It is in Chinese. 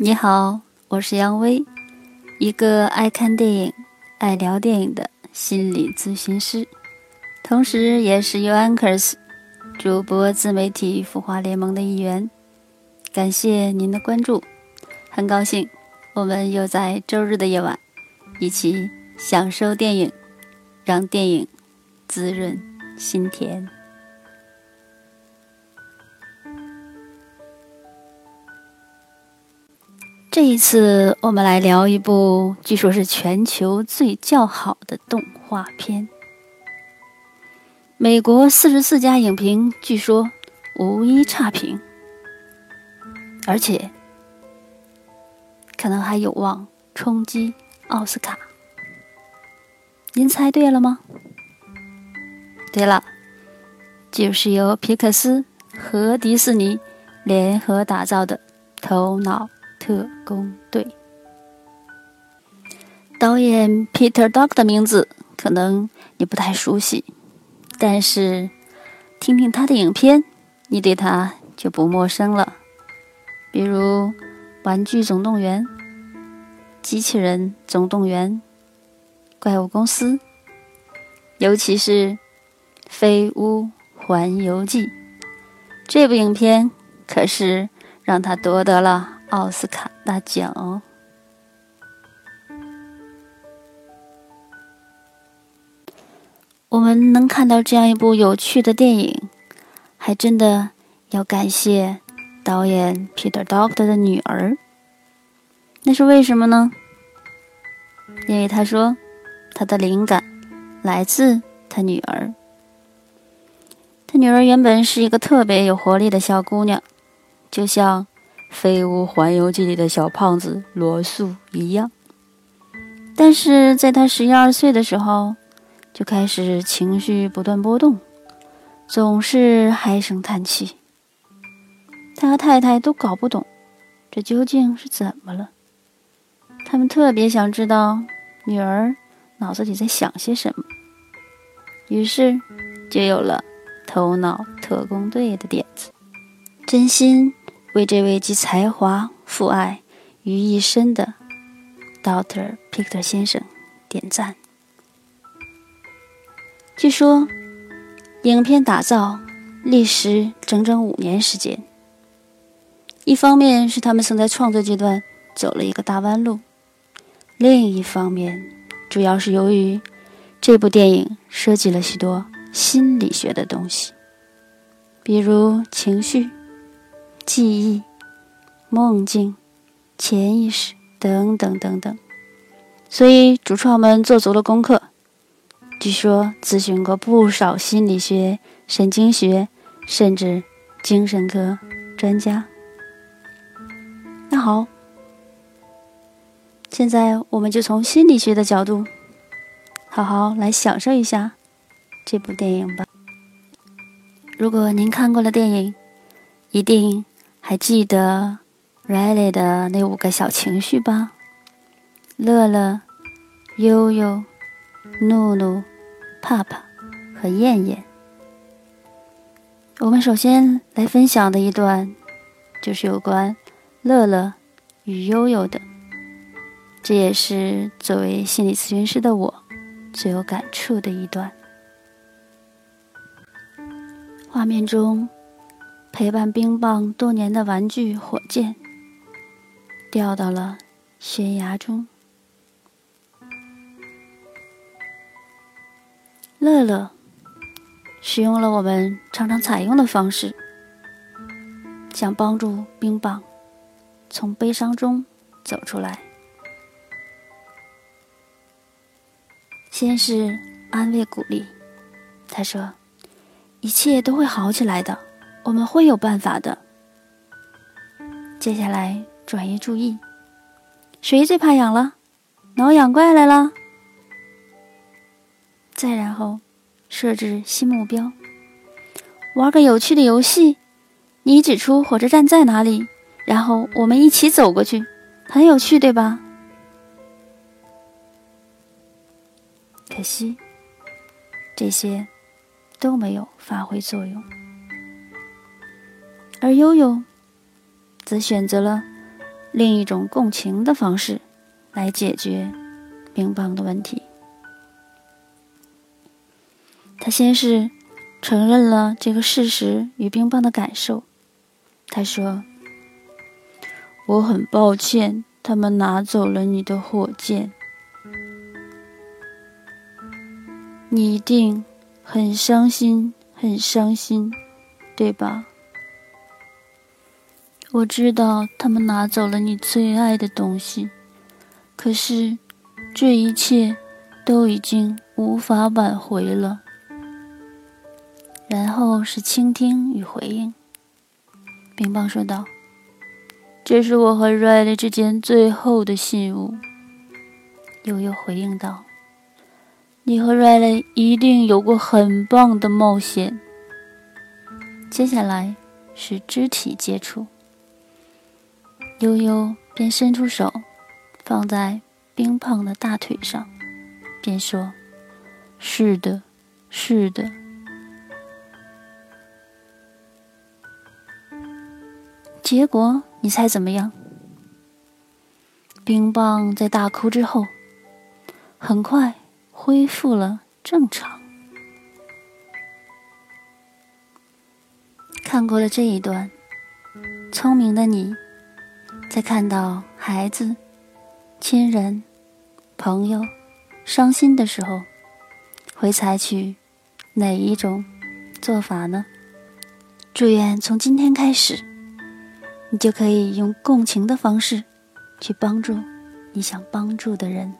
你好，我是杨威，一个爱看电影、爱聊电影的心理咨询师，同时也是 u Anchors 主播自媒体孵化联盟的一员。感谢您的关注，很高兴我们又在周日的夜晚一起享受电影，让电影滋润心田。这一次，我们来聊一部据说是全球最叫好的动画片。美国四十四家影评据说无一差评，而且可能还有望冲击奥斯卡。您猜对了吗？对了，就是由皮克斯和迪士尼联合打造的《头脑》。特工队导演 Peter Dog 的名字可能你不太熟悉，但是听听他的影片，你对他就不陌生了。比如《玩具总动员》《机器人总动员》《怪物公司》，尤其是《飞屋环游记》这部影片，可是让他夺得了。奥斯卡大奖，我们能看到这样一部有趣的电影，还真的要感谢导演 Peter Doctor 的女儿。那是为什么呢？因为他说，他的灵感来自他女儿。他女儿原本是一个特别有活力的小姑娘，就像。《飞屋环游记》里的小胖子罗素一样，但是在他十一二岁的时候，就开始情绪不断波动，总是唉声叹气。他和太太都搞不懂这究竟是怎么了，他们特别想知道女儿脑子里在想些什么，于是就有了“头脑特工队”的点子，真心。为这位集才华、父爱于一身的 Doctor Peter 先生点赞。据说，影片打造历时整整五年时间。一方面是他们曾在创作阶段走了一个大弯路，另一方面主要是由于这部电影涉及了许多心理学的东西，比如情绪。记忆、梦境、潜意识等等等等，所以主创们做足了功课。据说咨询过不少心理学、神经学，甚至精神科专家。那好，现在我们就从心理学的角度，好好来享受一下这部电影吧。如果您看过了电影，一定。还记得 Riley 的那五个小情绪吧？乐乐、悠悠、怒怒、帕帕和燕燕。我们首先来分享的一段，就是有关乐乐与悠悠的。这也是作为心理咨询师的我最有感触的一段。画面中。陪伴冰棒多年的玩具火箭掉到了悬崖中。乐乐使用了我们常常采用的方式，想帮助冰棒从悲伤中走出来。先是安慰鼓励，他说：“一切都会好起来的。”我们会有办法的。接下来转移注意，谁最怕痒了？挠痒怪来了。再然后设置新目标，玩个有趣的游戏。你指出火车站在哪里，然后我们一起走过去，很有趣，对吧？可惜这些都没有发挥作用。而悠悠则选择了另一种共情的方式来解决冰棒的问题。他先是承认了这个事实与冰棒的感受。他说：“我很抱歉，他们拿走了你的火箭。你一定很伤心，很伤心，对吧？”我知道他们拿走了你最爱的东西，可是这一切都已经无法挽回了。然后是倾听与回应。冰棒说道：“这是我和瑞丽之间最后的信物。”悠悠回应道：“你和瑞丽一定有过很棒的冒险。”接下来是肢体接触。悠悠便伸出手，放在冰胖的大腿上，便说：“是的，是的。”结果你猜怎么样？冰棒在大哭之后，很快恢复了正常。看过了这一段，聪明的你。在看到孩子、亲人、朋友伤心的时候，会采取哪一种做法呢？祝愿从今天开始，你就可以用共情的方式去帮助你想帮助的人。